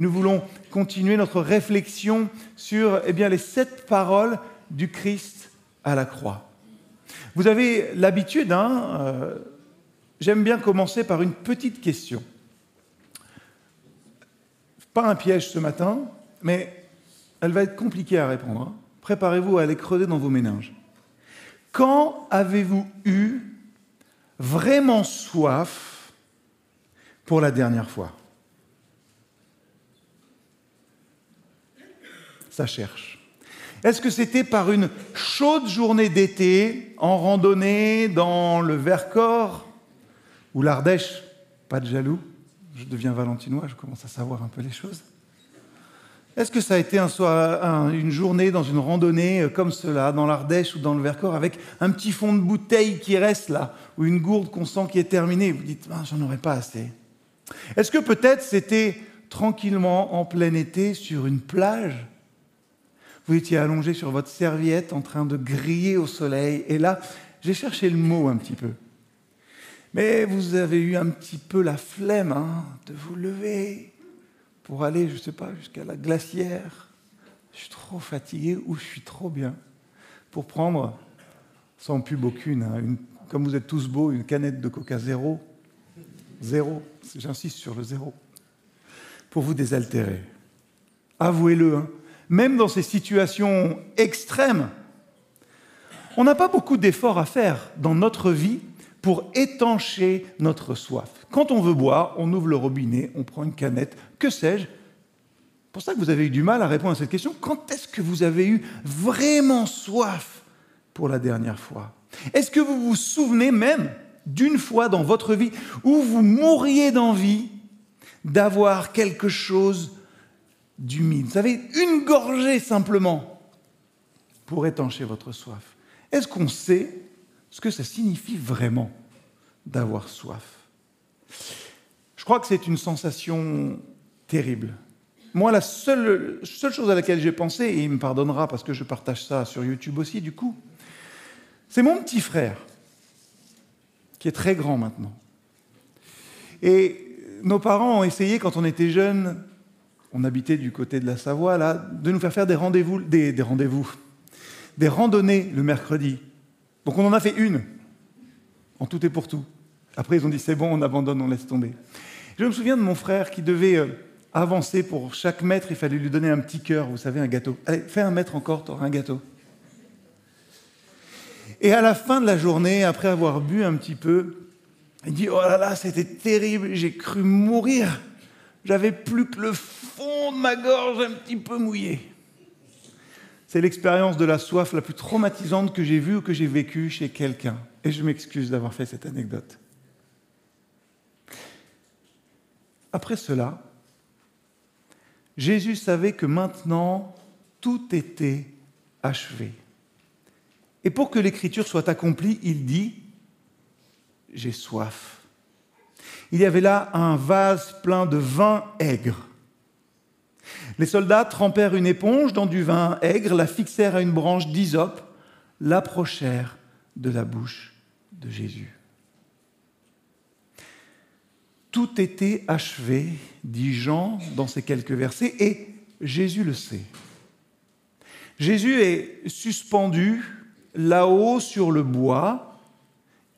Nous voulons continuer notre réflexion sur eh les sept paroles du Christ à la croix. Vous avez l'habitude, hein, euh, j'aime bien commencer par une petite question. Pas un piège ce matin, mais elle va être compliquée à répondre. Hein. Préparez-vous à aller creuser dans vos méninges. Quand avez-vous eu vraiment soif pour la dernière fois? Ça cherche. Est-ce que c'était par une chaude journée d'été, en randonnée dans le Vercors ou l'Ardèche Pas de jaloux, je deviens valentinois, je commence à savoir un peu les choses. Est-ce que ça a été un soir, une journée dans une randonnée euh, comme cela, dans l'Ardèche ou dans le Vercors, avec un petit fond de bouteille qui reste là, ou une gourde qu'on sent qui est terminée Vous dites, ah, j'en aurais pas assez. Est-ce que peut-être c'était tranquillement en plein été sur une plage vous étiez allongé sur votre serviette en train de griller au soleil. Et là, j'ai cherché le mot un petit peu. Mais vous avez eu un petit peu la flemme hein, de vous lever pour aller, je ne sais pas, jusqu'à la glacière. Je suis trop fatigué ou je suis trop bien pour prendre, sans pub aucune, hein, comme vous êtes tous beaux, une canette de coca zéro. Zéro, j'insiste sur le zéro. Pour vous désaltérer. Avouez-le, hein, même dans ces situations extrêmes, on n'a pas beaucoup d'efforts à faire dans notre vie pour étancher notre soif. Quand on veut boire, on ouvre le robinet, on prend une canette, que sais-je pour ça que vous avez eu du mal à répondre à cette question. Quand est-ce que vous avez eu vraiment soif pour la dernière fois? Est-ce que vous vous souvenez même d'une fois dans votre vie où vous mourriez d'envie d'avoir quelque chose d'humide. Vous savez, une gorgée simplement pour étancher votre soif. Est-ce qu'on sait ce que ça signifie vraiment d'avoir soif? Je crois que c'est une sensation terrible. Moi, la seule, seule chose à laquelle j'ai pensé, et il me pardonnera parce que je partage ça sur YouTube aussi, du coup, c'est mon petit frère, qui est très grand maintenant. Et nos parents ont essayé, quand on était jeunes, on habitait du côté de la Savoie, là, de nous faire faire des rendez-vous, des, rendez-vous, des randonnées le mercredi. Donc on en a fait une, en tout et pour tout. Après, ils ont dit c'est bon, on abandonne, on laisse tomber. Je me souviens de mon frère qui devait euh, avancer pour chaque mètre, il fallait lui donner un petit cœur, vous savez, un gâteau. Allez, fais un mètre encore, tu auras un gâteau. Et à la fin de la journée, après avoir bu un petit peu, il dit Oh là là, c'était terrible, j'ai cru mourir. J'avais plus que le fond de ma gorge un petit peu mouillé. C'est l'expérience de la soif la plus traumatisante que j'ai vue ou que j'ai vécue chez quelqu'un. Et je m'excuse d'avoir fait cette anecdote. Après cela, Jésus savait que maintenant, tout était achevé. Et pour que l'écriture soit accomplie, il dit, j'ai soif. Il y avait là un vase plein de vin aigre. Les soldats trempèrent une éponge dans du vin aigre, la fixèrent à une branche d'hysope, l'approchèrent de la bouche de Jésus. Tout était achevé, dit Jean dans ces quelques versets, et Jésus le sait. Jésus est suspendu là-haut sur le bois,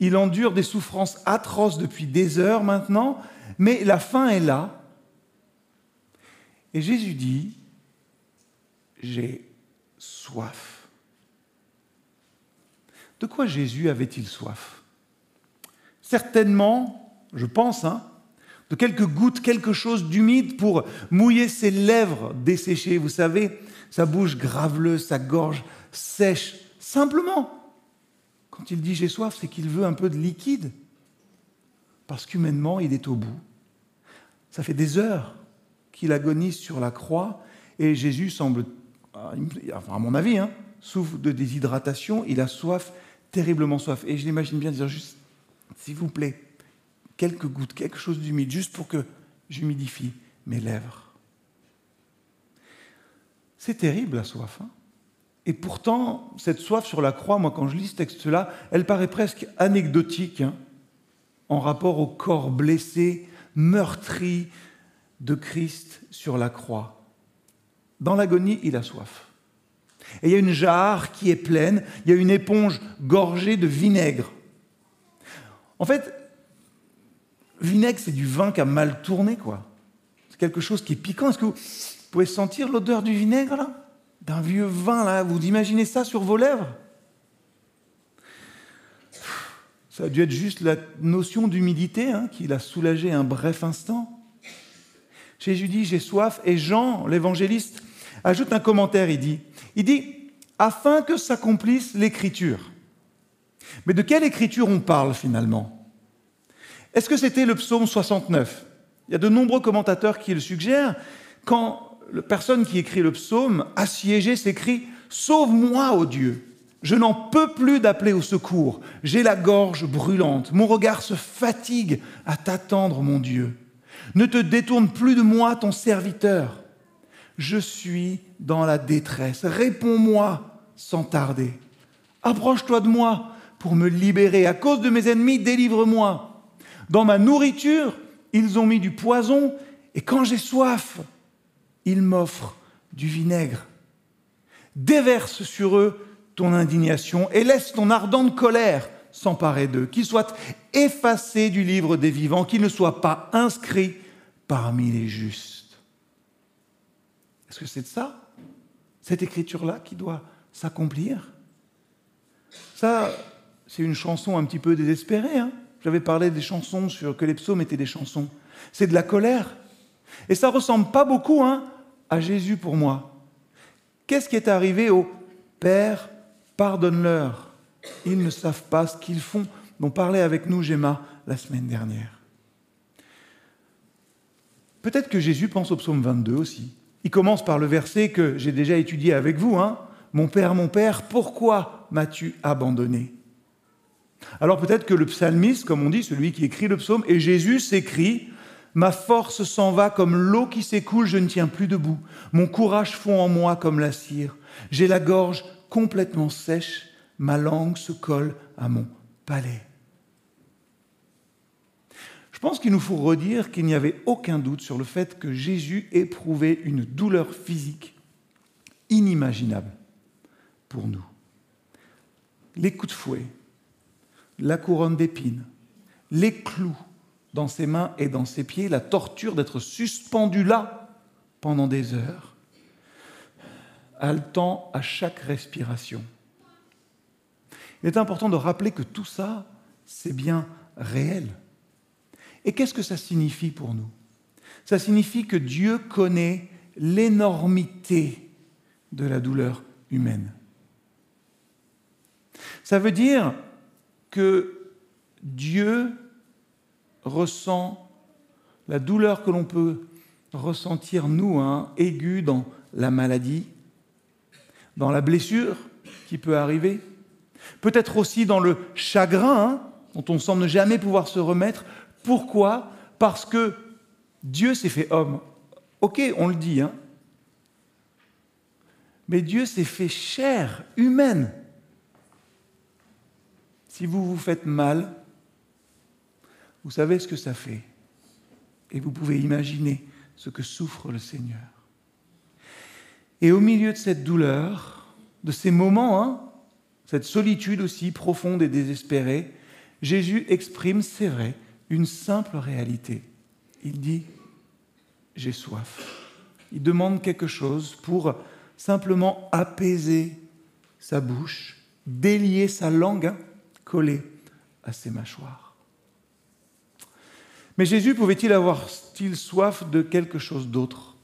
il endure des souffrances atroces depuis des heures maintenant, mais la fin est là. Et Jésus dit, j'ai soif. De quoi Jésus avait-il soif? Certainement, je pense, hein, de quelques gouttes, quelque chose d'humide pour mouiller ses lèvres desséchées. Vous savez, sa bouche graveleuse, sa gorge sèche, simplement quand il dit j'ai soif, c'est qu'il veut un peu de liquide. Parce qu'humainement, il est au bout. Ça fait des heures qu'il agonise sur la croix et Jésus semble, à mon avis, hein, souffre de déshydratation, il a soif, terriblement soif. Et je l'imagine bien dire juste, s'il vous plaît, quelques gouttes, quelque chose d'humide, juste pour que j'humidifie mes lèvres. C'est terrible la soif. Hein et pourtant, cette soif sur la croix, moi quand je lis ce texte-là, elle paraît presque anecdotique hein, en rapport au corps blessé, meurtri, de Christ sur la croix. Dans l'agonie, il a soif. Et il y a une jarre qui est pleine, il y a une éponge gorgée de vinaigre. En fait, vinaigre, c'est du vin qui a mal tourné, quoi. C'est quelque chose qui est piquant. Est-ce que vous pouvez sentir l'odeur du vinaigre, là? D'un vieux vin, là Vous imaginez ça sur vos lèvres? Ça a dû être juste la notion d'humidité hein, qui l'a soulagé un bref instant. Jésus dit J'ai soif, et Jean, l'évangéliste, ajoute un commentaire il dit, il dit Afin que s'accomplisse l'écriture. Mais de quelle écriture on parle finalement? Est-ce que c'était le psaume 69 Il y a de nombreux commentateurs qui le suggèrent. Quand la personne qui écrit le psaume, assiégé, s'écrit Sauve-moi, ô Dieu je n'en peux plus d'appeler au secours. J'ai la gorge brûlante. Mon regard se fatigue à t'attendre, mon Dieu. Ne te détourne plus de moi, ton serviteur. Je suis dans la détresse. Réponds-moi sans tarder. Approche-toi de moi pour me libérer. À cause de mes ennemis, délivre-moi. Dans ma nourriture, ils ont mis du poison, et quand j'ai soif, ils m'offrent du vinaigre. Déverse sur eux ton indignation et laisse ton ardente colère s'emparer d'eux, qu'ils soient effacés du livre des vivants, qu'ils ne soient pas inscrits parmi les justes. Est-ce que c'est de ça, cette écriture-là, qui doit s'accomplir? Ça, c'est une chanson un petit peu désespérée. Hein J'avais parlé des chansons sur que les psaumes étaient des chansons. C'est de la colère. Et ça ressemble pas beaucoup hein, à Jésus pour moi. Qu'est-ce qui est arrivé au Père Pardonne-leur, ils ne savent pas ce qu'ils font, dont parlait avec nous Gemma la semaine dernière. Peut-être que Jésus pense au psaume 22 aussi. Il commence par le verset que j'ai déjà étudié avec vous. Hein. Mon Père, mon Père, pourquoi m'as-tu abandonné? Alors peut-être que le psalmiste, comme on dit, celui qui écrit le psaume, et Jésus s'écrit Ma force s'en va comme l'eau qui s'écoule, je ne tiens plus debout. Mon courage fond en moi comme la cire. J'ai la gorge complètement sèche, ma langue se colle à mon palais. Je pense qu'il nous faut redire qu'il n'y avait aucun doute sur le fait que Jésus éprouvait une douleur physique inimaginable pour nous. Les coups de fouet, la couronne d'épines, les clous dans ses mains et dans ses pieds, la torture d'être suspendu là pendant des heures, haletant à chaque respiration. Il est important de rappeler que tout ça, c'est bien réel. Et qu'est-ce que ça signifie pour nous? Ça signifie que Dieu connaît l'énormité de la douleur humaine. Ça veut dire que Dieu ressent la douleur que l'on peut ressentir, nous, hein, aiguë dans la maladie, dans la blessure qui peut arriver, peut-être aussi dans le chagrin hein, dont on semble ne jamais pouvoir se remettre. Pourquoi? Parce que Dieu s'est fait homme. Ok, on le dit, hein. Mais Dieu s'est fait chair humaine. Si vous vous faites mal, vous savez ce que ça fait. Et vous pouvez imaginer ce que souffre le Seigneur. Et au milieu de cette douleur, de ces moments, hein, cette solitude aussi profonde et désespérée, Jésus exprime, c'est vrai, une simple réalité. Il dit, j'ai soif. Il demande quelque chose pour simplement apaiser sa bouche, délier sa langue hein, collée à ses mâchoires. Mais Jésus pouvait-il avoir-il soif de quelque chose d'autre?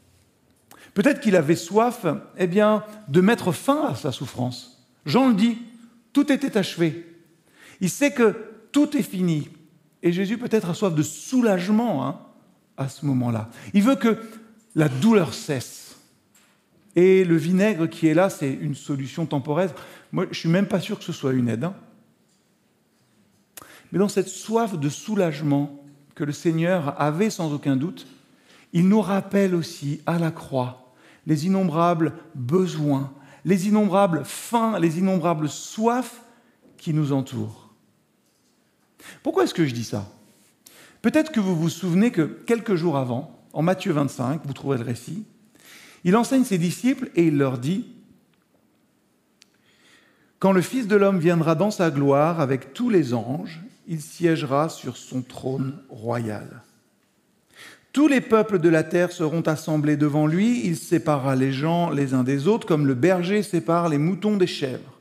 Peut-être qu'il avait soif eh bien, de mettre fin à sa souffrance. Jean le dit, tout était achevé. Il sait que tout est fini. Et Jésus peut-être a soif de soulagement hein, à ce moment-là. Il veut que la douleur cesse. Et le vinaigre qui est là, c'est une solution temporaire. Moi, je ne suis même pas sûr que ce soit une aide. Hein. Mais dans cette soif de soulagement que le Seigneur avait sans aucun doute, il nous rappelle aussi à la croix les innombrables besoins, les innombrables fins, les innombrables soifs qui nous entourent. Pourquoi est-ce que je dis ça? Peut-être que vous vous souvenez que quelques jours avant, en Matthieu 25, vous trouverez le récit. Il enseigne ses disciples et il leur dit, Quand le Fils de l'homme viendra dans sa gloire avec tous les anges, il siégera sur son trône royal. Tous les peuples de la terre seront assemblés devant lui, il séparera les gens les uns des autres comme le berger sépare les moutons des chèvres.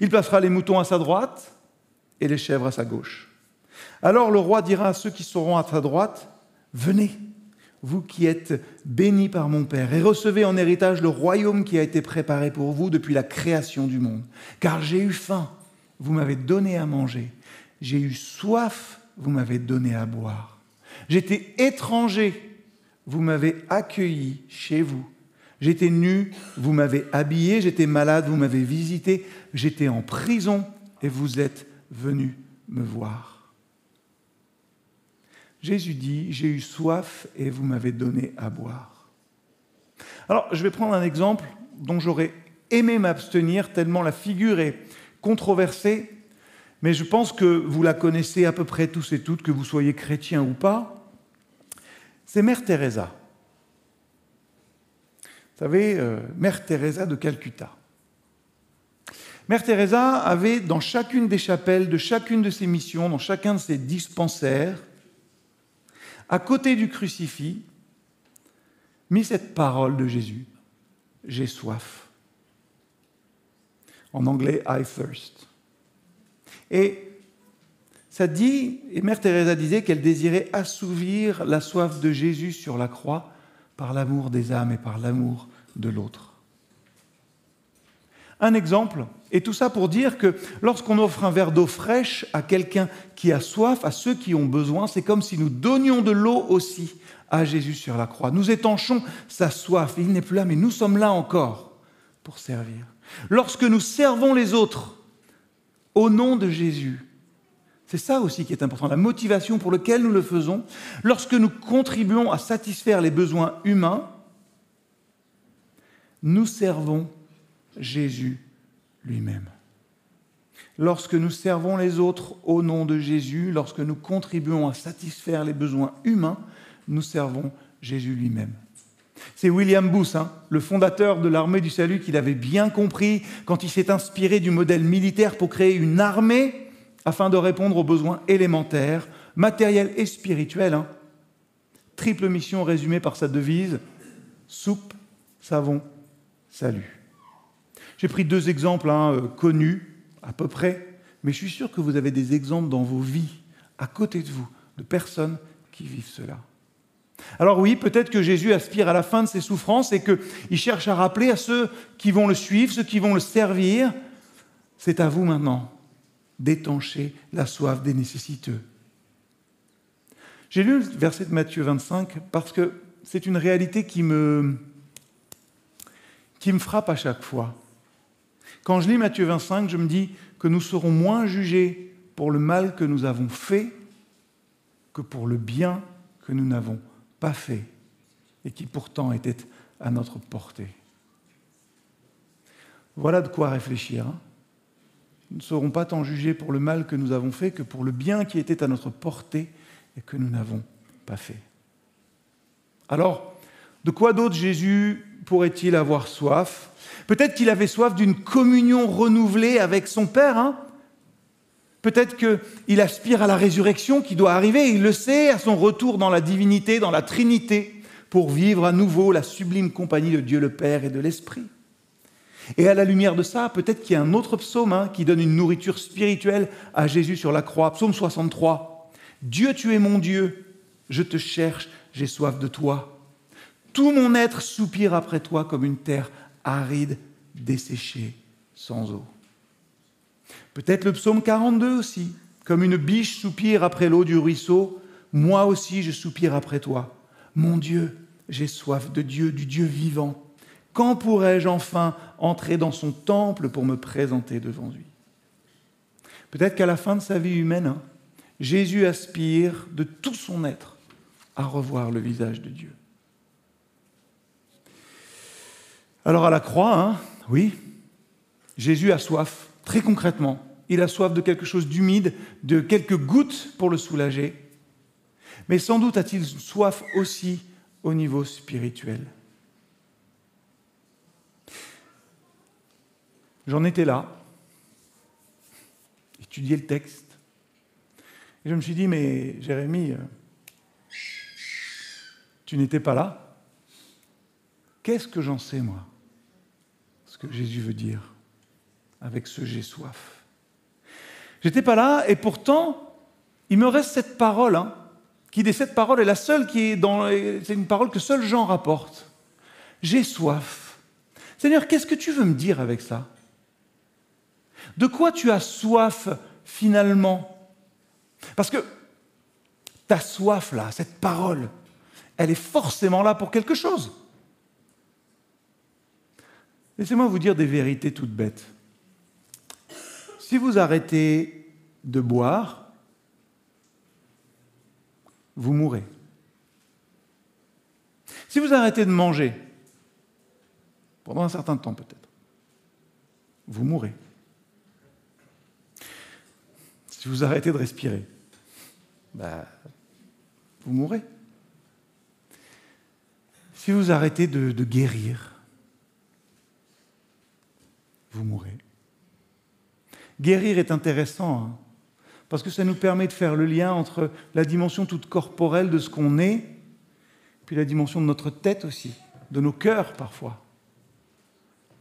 Il placera les moutons à sa droite et les chèvres à sa gauche. Alors le roi dira à ceux qui seront à sa droite, Venez, vous qui êtes bénis par mon Père, et recevez en héritage le royaume qui a été préparé pour vous depuis la création du monde. Car j'ai eu faim, vous m'avez donné à manger. J'ai eu soif, vous m'avez donné à boire. J'étais étranger, vous m'avez accueilli chez vous. J'étais nu, vous m'avez habillé. J'étais malade, vous m'avez visité. J'étais en prison et vous êtes venu me voir. Jésus dit, j'ai eu soif et vous m'avez donné à boire. Alors, je vais prendre un exemple dont j'aurais aimé m'abstenir tellement la figure est controversée, mais je pense que vous la connaissez à peu près tous et toutes, que vous soyez chrétien ou pas c'est Mère Teresa. Vous savez, euh, Mère Teresa de Calcutta. Mère Teresa avait dans chacune des chapelles de chacune de ses missions, dans chacun de ses dispensaires, à côté du crucifix, mis cette parole de Jésus J'ai soif. En anglais, I thirst. Et ça dit, et Mère Teresa disait qu'elle désirait assouvir la soif de Jésus sur la croix par l'amour des âmes et par l'amour de l'autre. Un exemple, et tout ça pour dire que lorsqu'on offre un verre d'eau fraîche à quelqu'un qui a soif, à ceux qui ont besoin, c'est comme si nous donnions de l'eau aussi à Jésus sur la croix. Nous étanchons sa soif. Il n'est plus là, mais nous sommes là encore pour servir. Lorsque nous servons les autres au nom de Jésus, c'est ça aussi qui est important, la motivation pour laquelle nous le faisons. Lorsque nous contribuons à satisfaire les besoins humains, nous servons Jésus lui-même. Lorsque nous servons les autres au nom de Jésus, lorsque nous contribuons à satisfaire les besoins humains, nous servons Jésus lui-même. C'est William Booth, hein, le fondateur de l'armée du salut, qui l'avait bien compris quand il s'est inspiré du modèle militaire pour créer une armée afin de répondre aux besoins élémentaires, matériels et spirituels. Hein. Triple mission résumée par sa devise soupe, savon, salut. J'ai pris deux exemples hein, euh, connus, à peu près, mais je suis sûr que vous avez des exemples dans vos vies, à côté de vous, de personnes qui vivent cela. Alors oui, peut-être que Jésus aspire à la fin de ses souffrances et qu'il cherche à rappeler à ceux qui vont le suivre, ceux qui vont le servir, c'est à vous maintenant d'étancher la soif des nécessiteux. J'ai lu le verset de Matthieu 25 parce que c'est une réalité qui me, qui me frappe à chaque fois. Quand je lis Matthieu 25, je me dis que nous serons moins jugés pour le mal que nous avons fait que pour le bien que nous n'avons pas fait et qui pourtant était à notre portée. Voilà de quoi réfléchir. Hein nous ne serons pas tant jugés pour le mal que nous avons fait que pour le bien qui était à notre portée et que nous n'avons pas fait. Alors, de quoi d'autre Jésus pourrait-il avoir soif? Peut-être qu'il avait soif d'une communion renouvelée avec son Père. Hein Peut-être qu'il aspire à la résurrection qui doit arriver, il le sait, à son retour dans la divinité, dans la Trinité, pour vivre à nouveau la sublime compagnie de Dieu le Père et de l'Esprit. Et à la lumière de ça, peut-être qu'il y a un autre psaume hein, qui donne une nourriture spirituelle à Jésus sur la croix. Psaume 63. Dieu, tu es mon Dieu, je te cherche, j'ai soif de toi. Tout mon être soupire après toi comme une terre aride, desséchée, sans eau. Peut-être le psaume 42 aussi, comme une biche soupire après l'eau du ruisseau, moi aussi je soupire après toi. Mon Dieu, j'ai soif de Dieu, du Dieu vivant. Quand pourrai-je enfin entrer dans son temple pour me présenter devant lui? Peut-être qu'à la fin de sa vie humaine, hein, Jésus aspire de tout son être à revoir le visage de Dieu. Alors à la croix, hein, oui, Jésus a soif, très concrètement. Il a soif de quelque chose d'humide, de quelques gouttes pour le soulager. Mais sans doute a-t-il soif aussi au niveau spirituel. J'en étais là, étudier le texte, et je me suis dit, mais Jérémie, euh, tu n'étais pas là Qu'est-ce que j'en sais, moi? Ce que Jésus veut dire avec ce j'ai soif. J'étais pas là, et pourtant, il me reste cette parole, hein, qui des sept est la seule qui est dans. C'est une parole que seul Jean rapporte. J'ai soif. Seigneur, qu'est-ce que tu veux me dire avec ça? De quoi tu as soif finalement? Parce que ta soif là, cette parole, elle est forcément là pour quelque chose. Laissez-moi vous dire des vérités toutes bêtes. Si vous arrêtez de boire, vous mourrez. Si vous arrêtez de manger, pendant un certain temps peut-être, vous mourrez. Si vous arrêtez de respirer, bah, vous mourrez. Si vous arrêtez de, de guérir, vous mourrez. Guérir est intéressant, hein, parce que ça nous permet de faire le lien entre la dimension toute corporelle de ce qu'on est, puis la dimension de notre tête aussi, de nos cœurs parfois.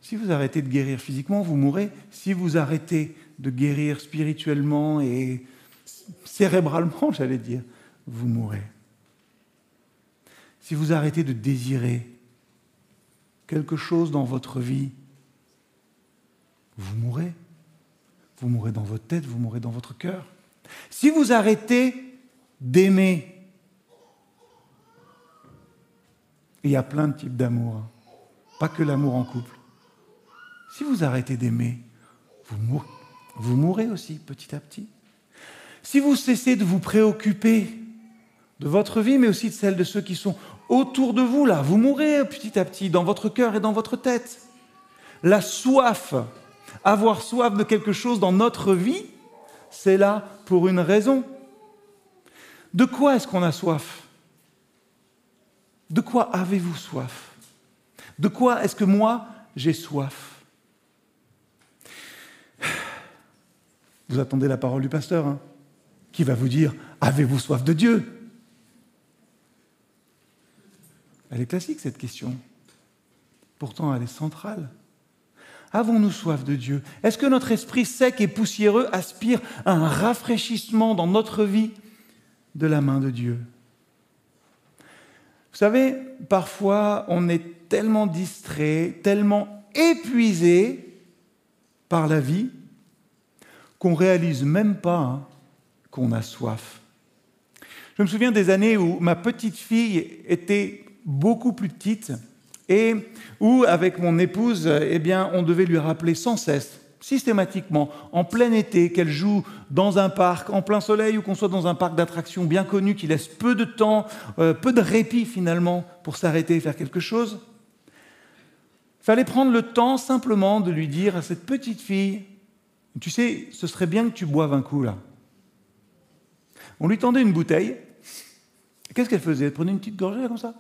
Si vous arrêtez de guérir physiquement, vous mourrez. Si vous arrêtez de guérir spirituellement et cérébralement, j'allais dire, vous mourrez. Si vous arrêtez de désirer quelque chose dans votre vie, vous mourrez. Vous mourrez dans votre tête, vous mourrez dans votre cœur. Si vous arrêtez d'aimer, il y a plein de types d'amour, hein. pas que l'amour en couple. Si vous arrêtez d'aimer, vous vous mourrez aussi petit à petit. Si vous cessez de vous préoccuper de votre vie, mais aussi de celle de ceux qui sont autour de vous, là, vous mourrez petit à petit dans votre cœur et dans votre tête. La soif avoir soif de quelque chose dans notre vie, c'est là pour une raison. De quoi est-ce qu'on a soif? De quoi avez-vous soif? De quoi est-ce que moi j'ai soif? Vous attendez la parole du pasteur, hein, qui va vous dire Avez-vous soif de Dieu? Elle est classique cette question. Pourtant, elle est centrale. Avons-nous soif de Dieu? Est-ce que notre esprit sec et poussiéreux aspire à un rafraîchissement dans notre vie de la main de Dieu? Vous savez, parfois on est tellement distrait, tellement épuisé par la vie qu'on réalise même pas qu'on a soif. Je me souviens des années où ma petite fille était beaucoup plus petite et où, avec mon épouse, eh bien, on devait lui rappeler sans cesse, systématiquement, en plein été, qu'elle joue dans un parc en plein soleil ou qu'on soit dans un parc d'attractions bien connu qui laisse peu de temps, euh, peu de répit finalement pour s'arrêter et faire quelque chose. Il fallait prendre le temps simplement de lui dire à cette petite fille, tu sais, ce serait bien que tu boives un coup là. On lui tendait une bouteille. Qu'est-ce qu'elle faisait? Elle prenait une petite gorgée comme ça?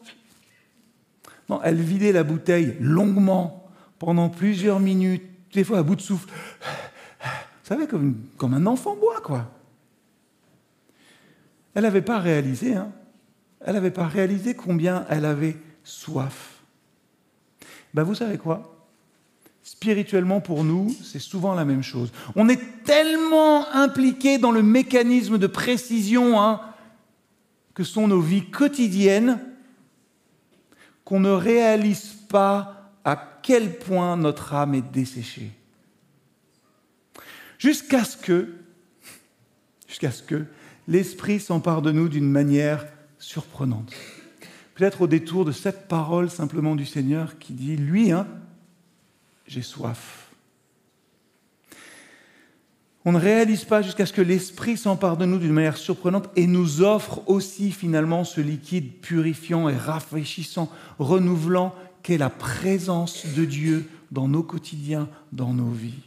Elle vidait la bouteille longuement, pendant plusieurs minutes, des fois à bout de souffle. Vous savez, comme, comme un enfant boit, quoi. Elle n'avait pas réalisé, hein. Elle n'avait pas réalisé combien elle avait soif. Ben, vous savez quoi? Spirituellement, pour nous, c'est souvent la même chose. On est tellement impliqué dans le mécanisme de précision hein, que sont nos vies quotidiennes qu'on ne réalise pas à quel point notre âme est desséchée. Jusqu'à ce que, jusqu'à ce que l'Esprit s'empare de nous d'une manière surprenante. Peut-être au détour de cette parole simplement du Seigneur qui dit, lui, hein, j'ai soif. On ne réalise pas jusqu'à ce que l'Esprit s'empare de nous d'une manière surprenante et nous offre aussi finalement ce liquide purifiant et rafraîchissant, renouvelant qu'est la présence de Dieu dans nos quotidiens, dans nos vies.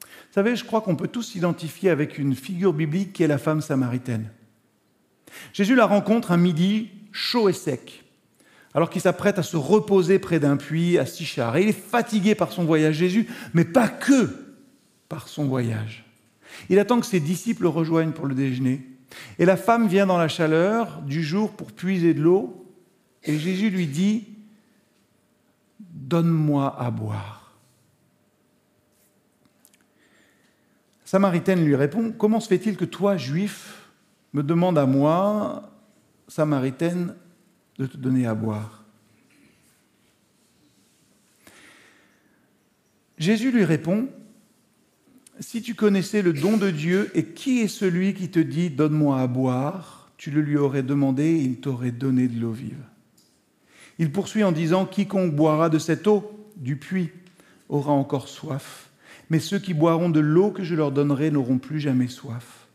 Vous savez, je crois qu'on peut tous s'identifier avec une figure biblique qui est la femme samaritaine. Jésus la rencontre un midi chaud et sec, alors qu'il s'apprête à se reposer près d'un puits à Sichar. Et il est fatigué par son voyage, Jésus, mais pas que par son voyage. Il attend que ses disciples le rejoignent pour le déjeuner. Et la femme vient dans la chaleur du jour pour puiser de l'eau. Et Jésus lui dit, Donne-moi à boire. Samaritaine lui répond, Comment se fait-il que toi, juif, me demandes à moi, Samaritaine, de te donner à boire? Jésus lui répond, si tu connaissais le don de Dieu et qui est celui qui te dit Donne-moi à boire, tu le lui aurais demandé et il t'aurait donné de l'eau vive. Il poursuit en disant Quiconque boira de cette eau du puits aura encore soif, mais ceux qui boiront de l'eau que je leur donnerai n'auront plus jamais soif.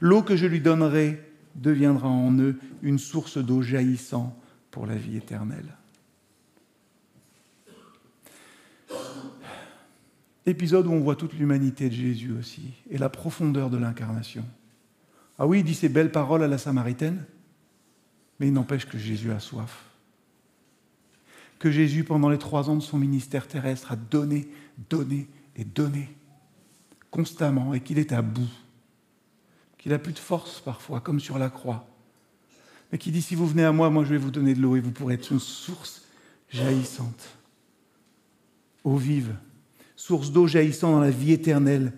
L'eau que je lui donnerai deviendra en eux une source d'eau jaillissant pour la vie éternelle. Épisode où on voit toute l'humanité de Jésus aussi, et la profondeur de l'incarnation. Ah oui, il dit ces belles paroles à la Samaritaine, mais il n'empêche que Jésus a soif. Que Jésus, pendant les trois ans de son ministère terrestre, a donné, donné et donné constamment, et qu'il est à bout, qu'il a plus de force parfois, comme sur la croix, mais qui dit, si vous venez à moi, moi je vais vous donner de l'eau, et vous pourrez être une source jaillissante, eau vive, source d'eau jaillissant dans la vie éternelle.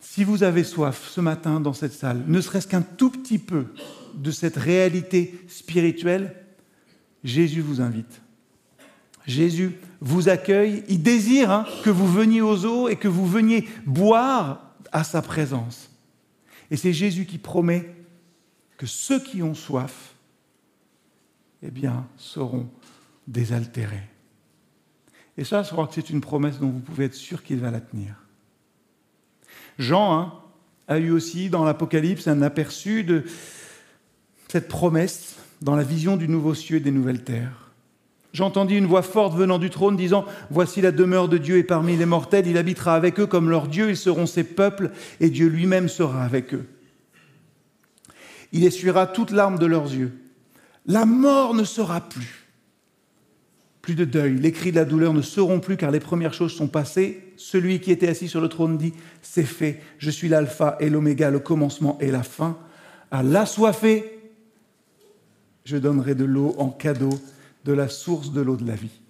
Si vous avez soif ce matin dans cette salle, ne serait-ce qu'un tout petit peu de cette réalité spirituelle, Jésus vous invite. Jésus vous accueille, il désire hein, que vous veniez aux eaux et que vous veniez boire à sa présence. Et c'est Jésus qui promet que ceux qui ont soif, eh bien, seront désaltérés. Et ça, je crois que c'est une promesse dont vous pouvez être sûr qu'il va la tenir. Jean hein, a eu aussi dans l'Apocalypse un aperçu de cette promesse dans la vision du nouveau cieux et des nouvelles terres. J'entendis une voix forte venant du trône disant, Voici la demeure de Dieu et parmi les mortels, il habitera avec eux comme leur Dieu, ils seront ses peuples et Dieu lui-même sera avec eux. Il essuiera toute larme de leurs yeux. La mort ne sera plus plus de deuil, les cris de la douleur ne seront plus car les premières choses sont passées. Celui qui était assis sur le trône dit, c'est fait, je suis l'alpha et l'oméga, le commencement et la fin. À l'assoiffé, je donnerai de l'eau en cadeau, de la source de l'eau de la vie.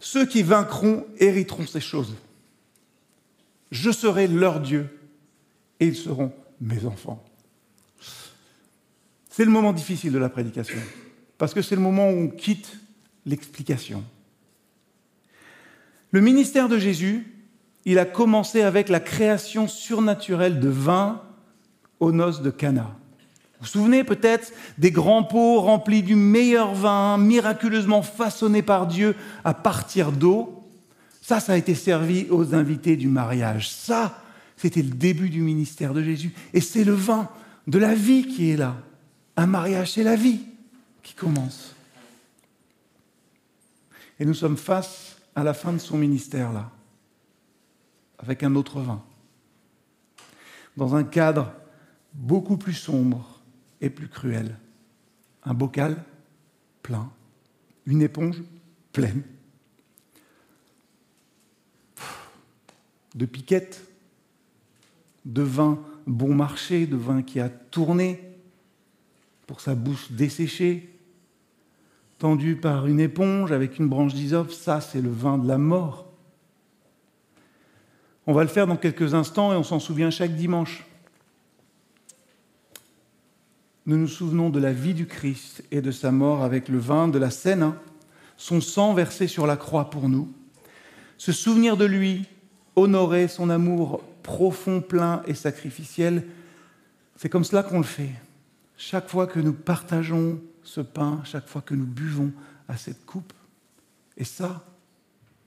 Ceux qui vaincront hériteront ces choses. Je serai leur Dieu et ils seront mes enfants. C'est le moment difficile de la prédication parce que c'est le moment où on quitte l'explication. Le ministère de Jésus, il a commencé avec la création surnaturelle de vin aux noces de Cana. Vous vous souvenez peut-être des grands pots remplis du meilleur vin, miraculeusement façonné par Dieu à partir d'eau? Ça, ça a été servi aux invités du mariage. Ça, c'était le début du ministère de Jésus. Et c'est le vin de la vie qui est là. Un mariage, c'est la vie qui commence. Et nous sommes face à la fin de son ministère là, avec un autre vin, dans un cadre beaucoup plus sombre et plus cruel. Un bocal plein, une éponge pleine, de piquettes, de vin bon marché, de vin qui a tourné pour sa bouche desséchée, tendu par une éponge avec une branche d'hysope, ça c'est le vin de la mort. On va le faire dans quelques instants et on s'en souvient chaque dimanche. Nous nous souvenons de la vie du Christ et de sa mort avec le vin de la Seine, hein. son sang versé sur la croix pour nous. Se souvenir de lui, honorer son amour profond, plein et sacrificiel, c'est comme cela qu'on le fait. Chaque fois que nous partageons ce pain chaque fois que nous buvons à cette coupe. Et ça,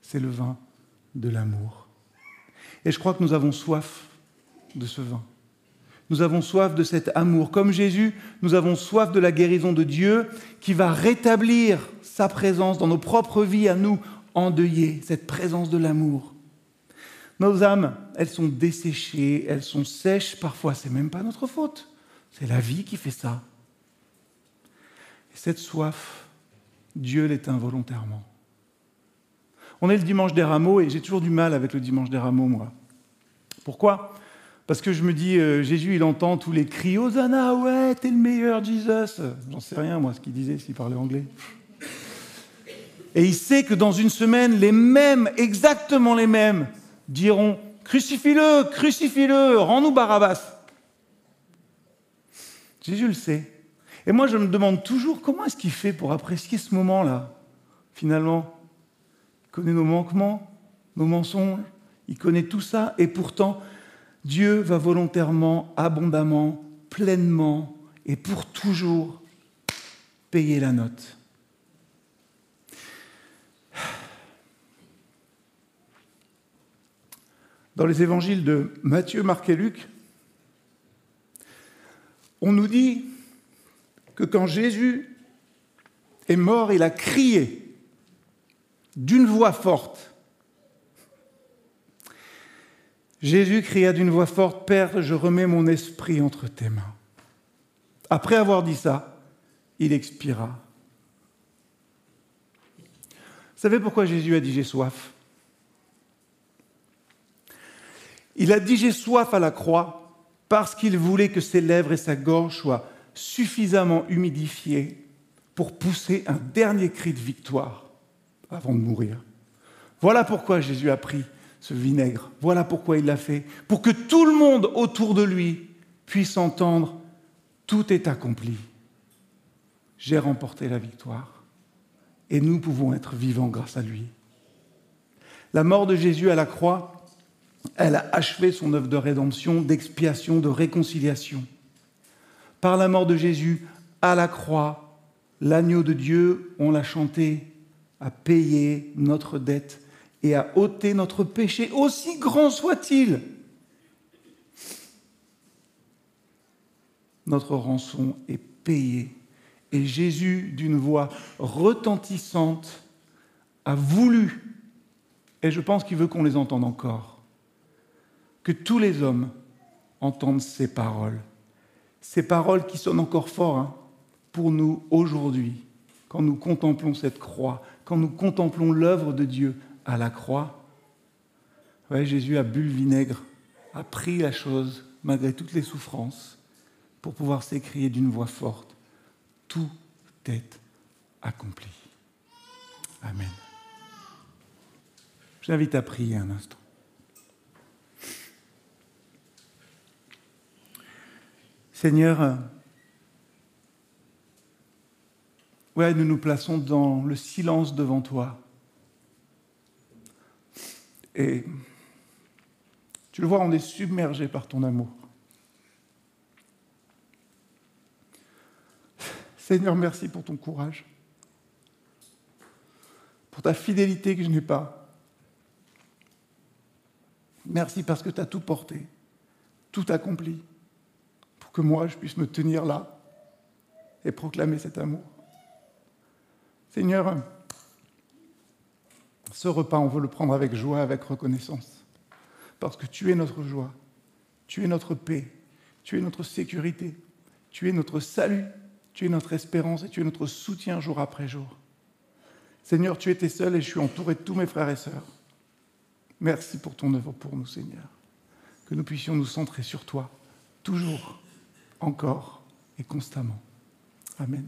c'est le vin de l'amour. Et je crois que nous avons soif de ce vin. Nous avons soif de cet amour. Comme Jésus, nous avons soif de la guérison de Dieu qui va rétablir sa présence dans nos propres vies à nous endeuillés, cette présence de l'amour. Nos âmes, elles sont desséchées, elles sont sèches, parfois c'est même pas notre faute. C'est la vie qui fait ça. Cette soif, Dieu l'éteint volontairement. On est le dimanche des rameaux et j'ai toujours du mal avec le dimanche des rameaux, moi. Pourquoi? Parce que je me dis, euh, Jésus, il entend tous les cris Hosanna, ouais, t'es le meilleur, Jesus. J'en sais rien, moi, ce qu'il disait s'il parlait anglais. Et il sait que dans une semaine, les mêmes, exactement les mêmes, diront Crucifie-le, crucifie-le, rends-nous Barabbas. Jésus le sait. Et moi, je me demande toujours comment est-ce qu'il fait pour apprécier ce moment-là, finalement? Il connaît nos manquements, nos mensonges, il connaît tout ça, et pourtant, Dieu va volontairement, abondamment, pleinement et pour toujours payer la note. Dans les évangiles de Matthieu, Marc et Luc, on nous dit que quand Jésus est mort, il a crié d'une voix forte. Jésus cria d'une voix forte, Père, je remets mon esprit entre tes mains. Après avoir dit ça, il expira. Vous savez pourquoi Jésus a dit j'ai soif Il a dit j'ai soif à la croix parce qu'il voulait que ses lèvres et sa gorge soient suffisamment humidifiées pour pousser un dernier cri de victoire avant de mourir. Voilà pourquoi Jésus a pris ce vinaigre. Voilà pourquoi il l'a fait. Pour que tout le monde autour de lui puisse entendre tout est accompli. J'ai remporté la victoire. Et nous pouvons être vivants grâce à lui. La mort de Jésus à la croix elle a achevé son œuvre de rédemption, d'expiation, de réconciliation. Par la mort de Jésus à la croix, l'agneau de Dieu, on l'a chanté, a payé notre dette et a ôté notre péché, aussi grand soit-il. Notre rançon est payée. Et Jésus, d'une voix retentissante, a voulu, et je pense qu'il veut qu'on les entende encore, que tous les hommes entendent ces paroles. Ces paroles qui sonnent encore fort hein, pour nous aujourd'hui, quand nous contemplons cette croix, quand nous contemplons l'œuvre de Dieu à la croix. Jésus a bu le vinaigre, a pris la chose malgré toutes les souffrances pour pouvoir s'écrier d'une voix forte. Tout est accompli. Amen. J'invite à prier un instant. Seigneur, ouais, nous nous plaçons dans le silence devant toi. Et tu le vois, on est submergé par ton amour. Seigneur, merci pour ton courage, pour ta fidélité que je n'ai pas. Merci parce que tu as tout porté, tout accompli que moi je puisse me tenir là et proclamer cet amour. Seigneur, ce repas, on veut le prendre avec joie, avec reconnaissance, parce que tu es notre joie, tu es notre paix, tu es notre sécurité, tu es notre salut, tu es notre espérance et tu es notre soutien jour après jour. Seigneur, tu étais seul et je suis entouré de tous mes frères et sœurs. Merci pour ton œuvre pour nous, Seigneur. Que nous puissions nous centrer sur toi, toujours encore et constamment. Amen.